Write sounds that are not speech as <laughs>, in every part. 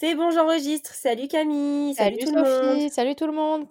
C'est bon, j'enregistre. Salut Camille. Salut, tout le monde. Salut tout le monde.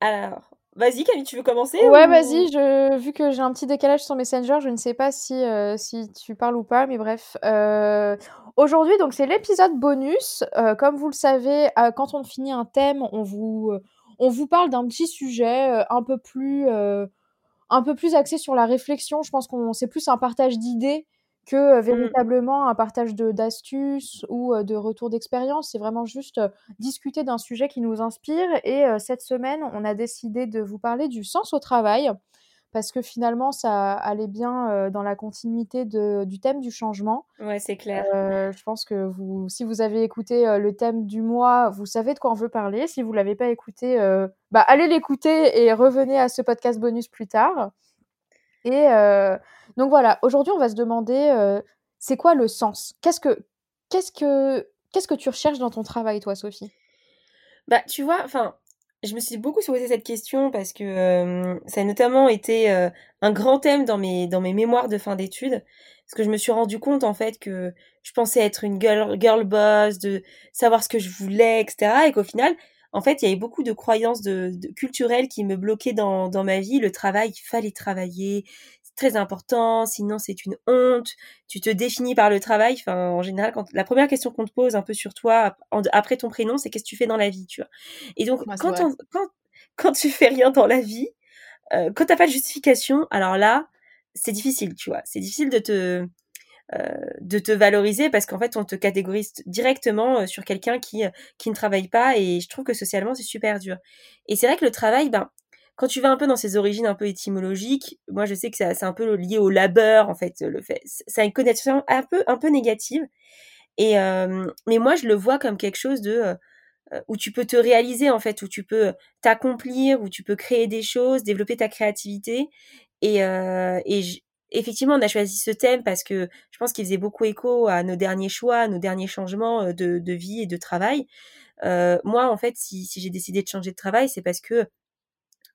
Alors, vas-y Camille, tu veux commencer Ouais, vas-y. Je... Vu que j'ai un petit décalage sur Messenger, je ne sais pas si, euh, si tu parles ou pas, mais bref. Euh, aujourd'hui, donc c'est l'épisode bonus. Euh, comme vous le savez, quand on finit un thème, on vous, on vous parle d'un petit sujet un peu plus, un peu plus axé sur la réflexion. Je pense qu'on c'est plus un partage d'idées que mmh. véritablement un partage d'astuces ou de retours d'expérience. C'est vraiment juste discuter d'un sujet qui nous inspire. Et cette semaine, on a décidé de vous parler du sens au travail parce que finalement, ça allait bien dans la continuité de, du thème du changement. Ouais, c'est clair. je pense que vous, si vous avez écouté le thème du mois, vous savez de quoi on veut parler. Si vous l'avez pas écouté, bah, allez l'écouter et revenez à ce podcast bonus plus tard. Et donc voilà, aujourd'hui, on va se demander, c'est quoi le sens? Qu'est-ce que que que tu recherches dans ton travail, toi, Sophie? Bah, tu vois, enfin, je me suis beaucoup posé cette question parce que ça a notamment été un grand thème dans mes dans mes mémoires de fin d'études parce que je me suis rendu compte en fait que je pensais être une girl, girl boss, de savoir ce que je voulais, etc. Et qu'au final, en fait, il y avait beaucoup de croyances de, culturelles qui me bloquaient dans, dans ma vie. Le travail, il fallait travailler, très important, sinon c'est une honte. Tu te définis par le travail. Enfin, en général, quand la première question qu'on te pose un peu sur toi après ton prénom, c'est qu'est-ce que tu fais dans la vie, tu vois. Et donc, quand, quand, quand tu fais rien dans la vie, euh, quand t'as pas de justification, alors là, c'est difficile, tu vois. C'est difficile de te euh, de te valoriser parce qu'en fait on te catégorise directement euh, sur quelqu'un qui euh, qui ne travaille pas et je trouve que socialement c'est super dur. Et c'est vrai que le travail, ben quand tu vas un peu dans ses origines un peu étymologiques, moi je sais que c'est un peu lié au labeur en fait, le fait, ça a une connotation un peu un peu négative. Et mais moi je le vois comme quelque chose de où tu peux te réaliser en fait, où tu peux t'accomplir, où tu peux créer des choses, développer ta créativité. Et, euh, et effectivement, on a choisi ce thème parce que je pense qu'il faisait beaucoup écho à nos derniers choix, à nos derniers changements euh, de, de vie et de travail. Euh, moi, en fait, si, si j'ai décidé de changer de travail, c'est parce que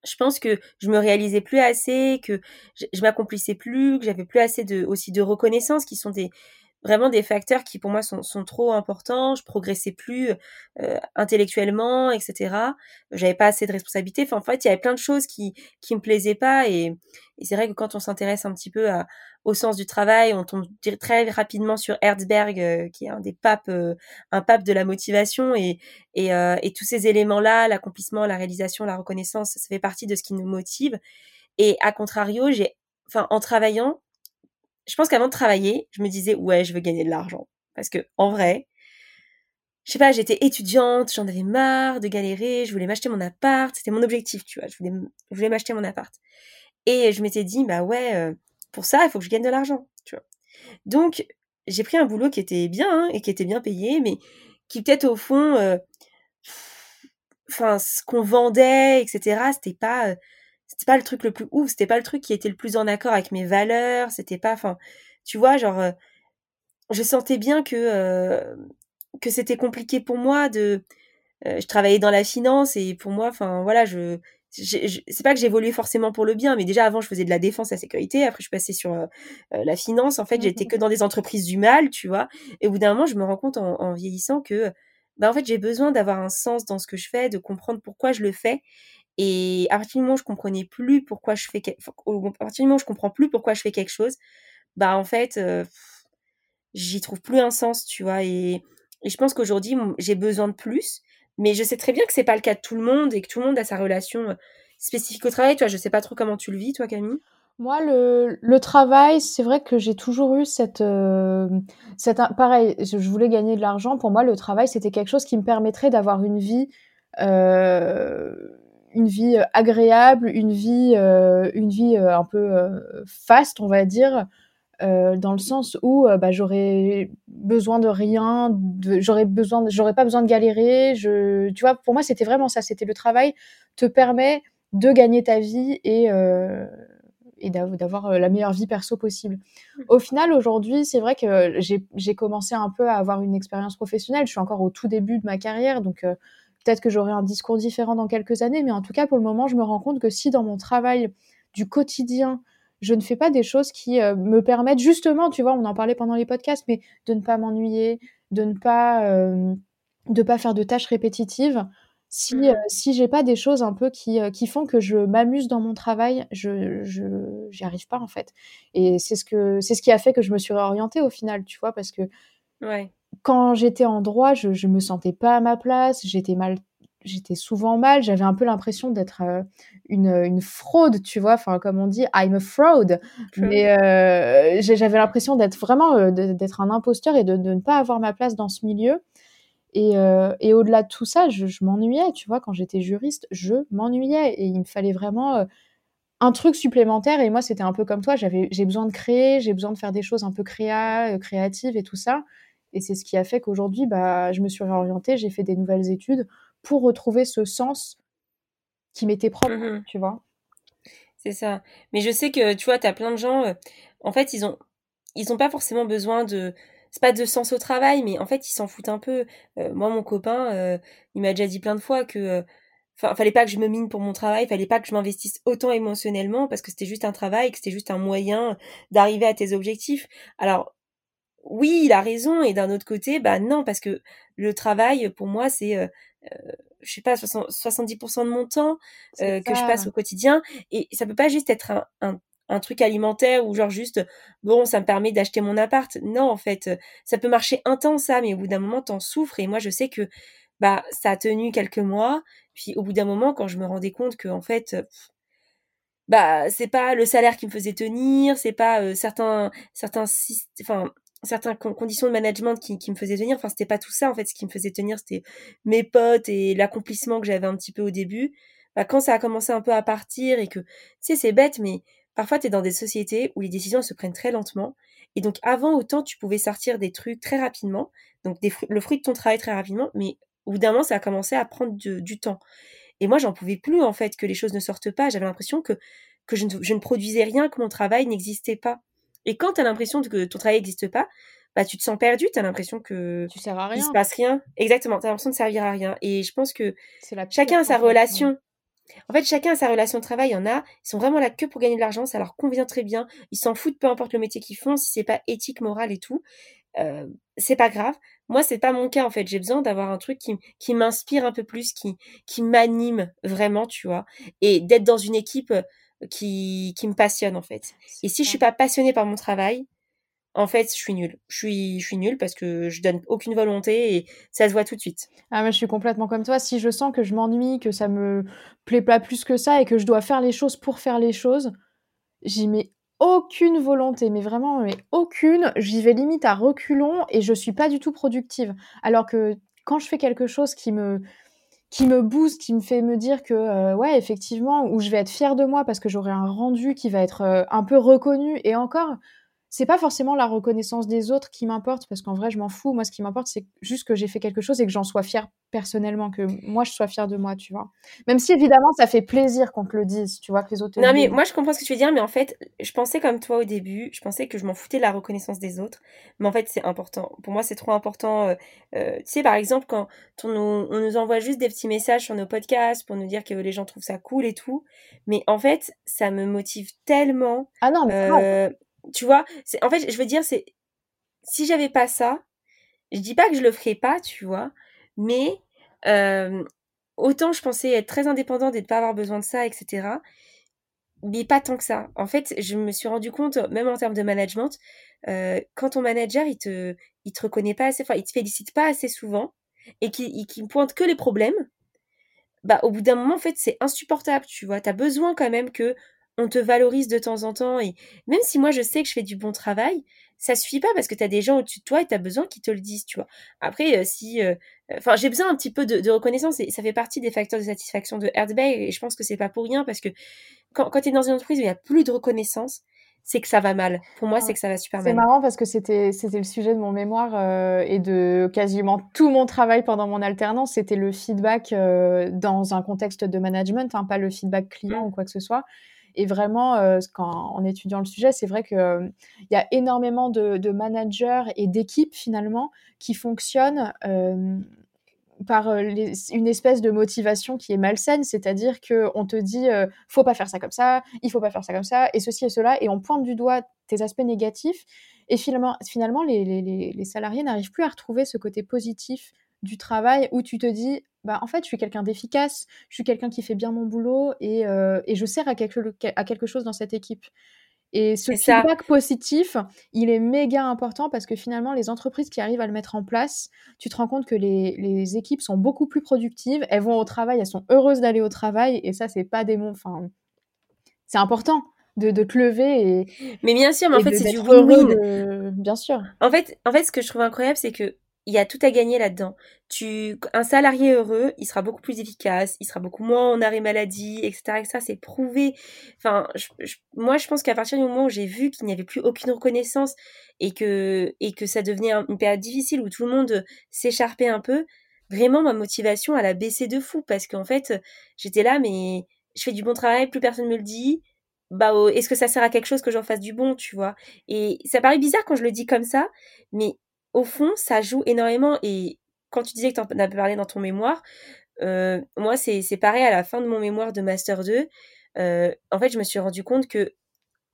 je pense que je me réalisais plus assez, que je, m'accomplissais plus, que j'avais plus assez de aussi de reconnaissance, qui sont des vraiment des facteurs qui pour moi sont, sont trop importants. Je progressais plus euh, intellectuellement, etc. J'avais pas assez de responsabilités. Enfin, en fait, il y avait plein de choses qui qui me plaisaient pas. Et, c'est vrai que quand on s'intéresse un petit peu à, au sens du travail, on tombe très rapidement sur Herzberg, euh, qui est un des papes, euh, un pape de la motivation. Et et, et tous ces éléments-là, l'accomplissement, la réalisation, la reconnaissance, ça fait partie de ce qui nous motive. Et à contrario, j'ai, enfin, en travaillant, je pense qu'avant de travailler, je me disais ouais, je veux gagner de l'argent parce que en vrai, je sais pas, j'étais étudiante, j'en avais marre de galérer, je voulais m'acheter mon appart, c'était mon objectif, tu vois, je voulais, m'acheter mon appart. Et je m'étais dit bah ouais, euh, pour ça, il faut que je gagne de l'argent, tu vois. Donc j'ai pris un boulot qui était bien hein, et qui était bien payé, mais qui peut-être au fond, euh, enfin ce qu'on vendait, etc. C'était pas euh, c'était pas le truc le plus ouf, c'était pas le truc qui était le plus en accord avec mes valeurs, c'était pas, enfin, tu vois, genre, euh, je sentais bien que euh, que c'était compliqué pour moi de, euh, je travaillais dans la finance et pour moi, enfin, voilà, je, c'est pas que j'évoluais forcément pour le bien, mais déjà avant je faisais de la défense et la sécurité, après je passais sur la finance. En fait, j'étais que dans des entreprises du mal, tu vois. Et au bout d'un moment, je me rends compte en, en vieillissant que, bah en fait, j'ai besoin d'avoir un sens dans ce que je fais, de comprendre pourquoi je le fais et à partir du moment où je comprenais plus pourquoi je fais, où je comprends plus pourquoi je fais quelque chose, bah en fait, euh, j'y trouve plus un sens, tu vois. Et, et je pense qu'aujourd'hui, j'ai besoin de plus, mais je sais très bien que c'est pas le cas de tout le monde et que tout le monde a sa relation euh, spécifique au travail. Toi, je sais pas trop comment tu le vis, toi, Camille. Moi, le, le travail, c'est vrai que j'ai toujours eu cette, euh, cette, pareil, je voulais gagner de l'argent. Pour moi, le travail, c'était quelque chose qui me permettrait d'avoir une vie, une vie euh, agréable, une vie, euh, une vie euh, un peu faste, on va dire, dans le sens où bah, j'aurais besoin de rien, j'aurais pas besoin de galérer. Je, tu vois, pour moi, c'était vraiment ça. C'était le travail te permet de gagner ta vie et et d'avoir la meilleure vie perso possible. Au final, aujourd'hui, c'est vrai que j'ai commencé un peu à avoir une expérience professionnelle. Je suis encore au tout début de ma carrière, donc peut-être que j'aurai un discours différent dans quelques années, mais en tout cas, pour le moment, je me rends compte que si dans mon travail du quotidien, je ne fais pas des choses qui euh, me permettent justement, tu vois, on en parlait pendant les podcasts, mais de ne pas m'ennuyer, de ne pas, euh, de pas faire de tâches répétitives. Si, mmh. euh, si j'ai pas des choses un peu qui, qui font que je m'amuse dans mon travail, je, je j'y arrive pas en fait. Et c'est ce que c'est ce qui a fait que je me suis réorientée au final, tu vois, parce que ouais. Quand j'étais en droit, je, je me sentais pas à ma place, j'étais mal j'étais souvent mal, j'avais un peu l'impression d'être euh, une, une, fraude, tu vois, enfin comme on dit, I'm a fraud. Mais euh, j'avais l'impression d'être vraiment euh, d'être un imposteur et de, de, ne pas avoir ma place dans ce milieu. Et, et au-delà de tout ça, je, je m'ennuyais, tu vois, quand j'étais juriste, je m'ennuyais et il me fallait vraiment un truc supplémentaire. Et moi, c'était un peu comme toi, j'avais j'ai besoin de créer, j'ai besoin de faire des choses un peu créa, créatives et tout ça. Et c'est ce qui a fait qu'aujourd'hui, bah, je me suis réorientée, j'ai fait des nouvelles études pour retrouver ce sens qui m'était propre, mmh tu vois. C'est ça. Mais je sais que, tu vois, tu as plein de gens, euh, en fait, ils ont, ils ont pas forcément besoin de, c'est pas de sens au travail, mais en fait, ils s'en foutent un peu. Euh, moi, mon copain, euh, il m'a déjà dit plein de fois que, enfin, fallait pas que je me mine pour mon travail, fallait pas que je m'investisse autant émotionnellement parce que c'était juste un travail, que c'était juste un moyen d'arriver à tes objectifs. Alors, oui, il a raison, et d'un autre côté, bah non, parce que le travail, pour moi, c'est euh, je sais pas 70% de mon temps euh, que je passe au quotidien et ça peut pas juste être un, un, un, truc alimentaire ou genre juste bon ça me permet d'acheter mon appart. Non en fait ça peut marcher un temps ça mais au bout d'un moment t'en souffres et moi je sais que bah ça a tenu quelques mois puis au bout d'un moment quand je me rendais compte que en fait bah c'est pas le salaire qui me faisait tenir c'est pas euh, certains certains enfin certaines conditions de management qui, me faisaient tenir. Enfin, c'était pas tout ça en fait. Ce qui me faisait tenir, c'était mes potes et l'accomplissement que j'avais un petit peu au début. Bah, quand ça a commencé un peu à partir et que, tu c'est bête, mais parfois tu es dans des sociétés où les décisions se prennent très lentement. Et donc avant, autant tu pouvais sortir des trucs très rapidement, donc le fruit de ton travail très rapidement, mais au bout d'un moment, ça a commencé à prendre du temps. Et moi, j'en pouvais plus en fait que les choses ne sortent pas. J'avais l'impression que je ne produisais rien, que mon travail n'existait pas. Et quand tu as l'impression que ton travail n'existe pas, bah tu te sens perdu, tu as l'impression que tu sers à rien. Il se passe rien. Exactement, tu as l'impression de servir à rien et je pense que chacun a sa relation. En fait, chacun a sa relation de travail. Il y en a, ils sont vraiment là que pour gagner de l'argent, ça leur convient très bien. Ils s'en foutent, peu importe le métier qu'ils font, si c'est pas éthique, moral et tout, euh, c'est pas grave. Moi, c'est pas mon cas en fait. J'ai besoin d'avoir un truc qui, qui m'inspire un peu plus, qui, qui m'anime vraiment, tu vois, et d'être dans une équipe qui, qui me passionne en fait. Et si je suis pas passionnée par mon travail, en fait, je suis nulle. Je suis, je suis nulle parce que je donne aucune volonté et ça se voit tout de suite. Ah, mais je suis complètement comme toi. Si je sens que je m'ennuie, que ça me plaît pas plus que ça et que je dois faire les choses pour faire les choses, j'y mets aucune volonté, mais vraiment, mais aucune. J'y vais limite à reculons et je suis pas du tout productive. Alors que quand je fais quelque chose qui me, qui me booste, qui me fait me dire que euh, ouais effectivement où je vais être fière de moi parce que j'aurai un rendu qui va être euh, un peu reconnu. Et encore c'est pas forcément la reconnaissance des autres qui m'importe parce qu'en vrai je m'en fous. Moi ce qui m'importe c'est juste que j'ai fait quelque chose et que j'en sois fière personnellement que moi je sois fière de moi tu vois. Même si évidemment ça fait plaisir qu'on te le dise tu vois que les autres non mais moi je comprends ce que tu veux dire mais en fait je pensais comme toi au début je pensais que je m'en foutais de la reconnaissance des autres mais en fait c'est important. Pour moi c'est trop important euh, euh, tu sais par exemple quand on nous, on nous envoie juste des petits messages sur nos podcasts pour nous dire que les gens trouvent ça cool et tout mais en fait ça me motive tellement ah non mais euh, tu vois, en fait, je veux dire, c'est si j'avais pas ça, je dis pas que je le ferais pas, tu vois, mais euh, autant je pensais être très indépendante et de pas avoir besoin de ça, etc. Mais pas tant que ça. En fait, je me suis rendu compte, même en termes de management, euh, quand ton manager il te, il te reconnaît pas assez, enfin, il te félicite pas assez souvent et qui, qui pointe que les problèmes, bah au bout d'un moment en fait c'est insupportable, tu vois. T'as besoin quand même que on te valorise de temps en temps et même si moi je sais que je fais du bon travail, ça suffit pas parce que tu as des gens au-dessus de toi et tu as besoin qu'ils te le disent, tu vois. Après, euh, si... Euh, enfin, j'ai besoin un petit peu de, reconnaissance et ça fait partie des facteurs de satisfaction de Earthbay et je pense que c'est pas pour rien parce que quand, quand tu es dans une entreprise où il y a plus de reconnaissance, c'est que ça va mal. Pour moi, c'est que ça va super mal. C'est marrant parce que c'était c'était le sujet de mon mémoire euh, et de quasiment tout mon travail pendant mon alternance, c'était le feedback euh, dans un contexte de management, hein, pas le feedback client ou quoi que ce soit. Et vraiment, euh, quand, en étudiant le sujet, c'est vrai qu'il il y a énormément de, managers et d'équipes finalement qui fonctionnent par euh, une espèce de motivation qui est malsaine, c'est-à-dire que on te dit euh, faut pas faire ça comme ça, il faut pas faire ça comme ça, et ceci et cela, et on pointe du doigt tes aspects négatifs, et finalement, finalement les, les, les salariés n'arrivent plus à retrouver ce côté positif du travail où tu te dis bah en fait je suis quelqu'un d'efficace, je suis quelqu'un qui fait bien mon boulot et, euh, et je sers à quelque, à quelque chose dans cette équipe. Et ce feedback positif, il est méga important parce que finalement, les entreprises qui arrivent à le mettre en place, tu te rends compte que les, les équipes sont beaucoup plus productives, elles vont au travail, elles sont heureuses d'aller au travail, et ça, c'est pas des mots. Enfin, c'est important de, de te lever et. Mais bien sûr, mais en fait, c'est du win-win. Bien sûr. En fait, en fait, ce que je trouve incroyable, c'est que il y a tout à gagner là-dedans. Tu, un salarié heureux, il sera beaucoup plus efficace, il sera beaucoup moins en arrêt maladie, etc., etc. C'est prouvé. Enfin, moi, je pense qu'à partir du moment où j'ai vu qu'il n'y avait plus aucune reconnaissance et que, et que ça devenait une période difficile où tout le monde s'écharpait un peu, vraiment, ma motivation, elle a baissé de fou parce qu'en fait, j'étais là, mais je fais du bon travail, plus personne me le dit. Bah, oh, est-ce que ça sert à quelque chose que j'en fasse du bon, tu vois? Et ça paraît bizarre quand je le dis comme ça, mais au fond, ça joue énormément. Et quand tu disais que tu en avais parlé dans ton mémoire, euh, moi, c'est pareil à la fin de mon mémoire de Master 2. Euh, en fait, je me suis rendu compte que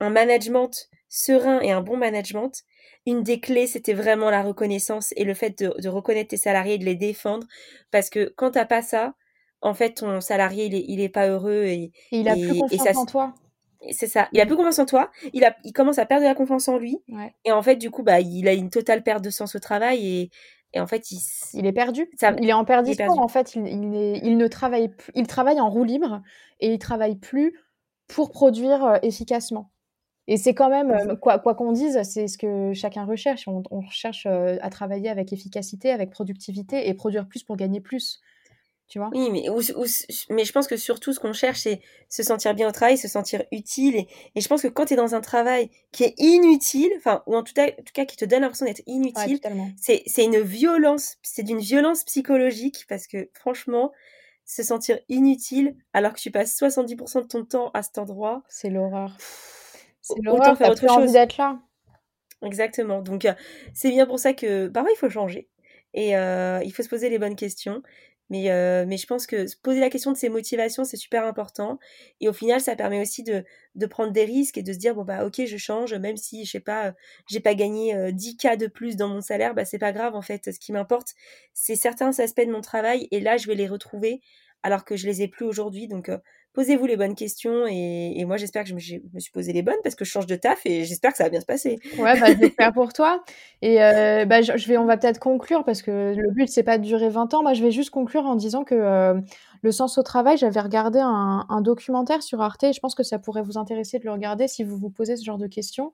un management serein et un bon management, une des clés, c'était vraiment la reconnaissance et le fait de, reconnaître tes salariés et de les défendre. Parce que quand t'as pas ça, en fait, ton salarié, il est, il est pas heureux et, il a plus confiance en toi. C'est ça. Il a plus confiance en toi. Il, a, il commence à perdre de la confiance en lui. Et en fait, du coup, bah, il a une totale perte de sens au travail et, et en fait, il, il est perdu. il est en perdition. En fait, il, il, il, ne travaille plus. Il travaille en roue libre et il travaille plus pour produire euh, efficacement. Et c'est quand même, euh, quoi qu'on dise, c'est ce que chacun recherche. On, on recherche euh, à travailler avec efficacité, avec productivité et produire plus pour gagner plus. Oui, mais, mais je pense que surtout, ce qu'on cherche, c'est se sentir bien au travail, se sentir utile. Et, et je pense que quand tu es dans un travail qui est inutile, enfin, ou en tout cas, en tout cas qui te donne l'impression d'être inutile, c'est une violence, c'est d'une violence psychologique parce que franchement, se sentir inutile alors que tu passes 70% de ton temps à cet endroit. C'est l'horreur. C'est l'horreur, faire autre chose. d'être là. Exactement. Donc, euh, c'est bien pour ça que parfois il faut changer. Et euh, il faut se poser les bonnes questions. Mais, euh, mais je pense que poser la question de ses motivations, c'est super important. Et au final, ça permet aussi de, prendre des risques et de se dire, bon, bah, ok, je change, même si, je sais pas, j'ai pas gagné 10 euh, de plus dans mon salaire, bah, c'est pas grave, en fait. Ce qui m'importe, c'est certains aspects de mon travail et là, je vais les retrouver alors que je les ai plus aujourd'hui. Donc, euh, posez-vous les bonnes questions et, moi j'espère que je me, suis posé les bonnes parce que je change de taf et j'espère que ça va bien se passer. Ouais, bah, <laughs> j'espère pour toi. Et euh, bah, je, vais, on va peut-être conclure parce que le but c'est pas de durer 20 ans. Moi je vais juste conclure en disant que euh, le sens au travail, j'avais regardé un, un, documentaire sur Arte et je pense que ça pourrait vous intéresser de le regarder si vous vous posez ce genre de questions.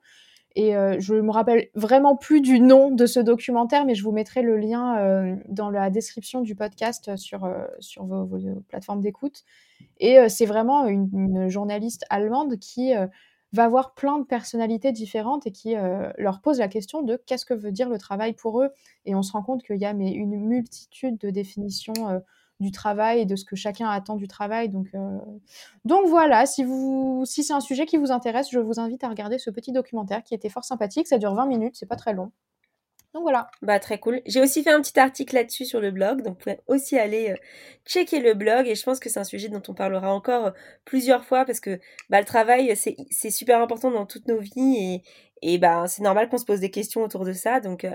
Et euh, je me rappelle vraiment plus du nom de ce documentaire, mais je vous mettrai le lien euh, dans la description du podcast sur, euh, sur vos, vos plateformes d'écoute. Et c'est vraiment une, une, journaliste allemande qui va voir plein de personnalités différentes et qui leur pose la question de qu'est-ce que veut dire le travail pour eux. Et on se rend compte qu'il y a mais, une multitude de définitions du travail et de ce que chacun attend du travail. Donc, euh... donc voilà, si, si c'est un sujet qui vous intéresse, je vous invite à regarder ce petit documentaire qui était fort sympathique. Ça dure 20 minutes, c'est pas très long. Donc voilà. Bah très cool. J'ai aussi fait un petit article là-dessus sur le blog, donc vous pouvez aussi aller euh, checker le blog et je pense que c'est un sujet dont on parlera encore euh, plusieurs fois parce que bah, le travail c'est super important dans toutes nos vies et, et bah c'est normal qu'on se pose des questions autour de ça. Donc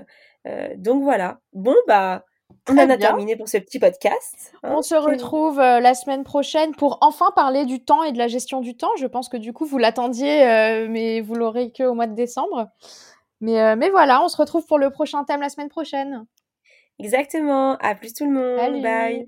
donc voilà. Bon bah on en a terminé pour ce petit podcast. Hein. on se retrouve euh, la semaine prochaine pour enfin parler du temps et de la gestion du temps. Je pense que du coup, vous l'attendiez, euh, mais vous l'aurez que au mois de décembre. Mais, euh, mais voilà, on se retrouve pour le prochain thème la semaine prochaine. Exactement. À plus tout le monde. Bye.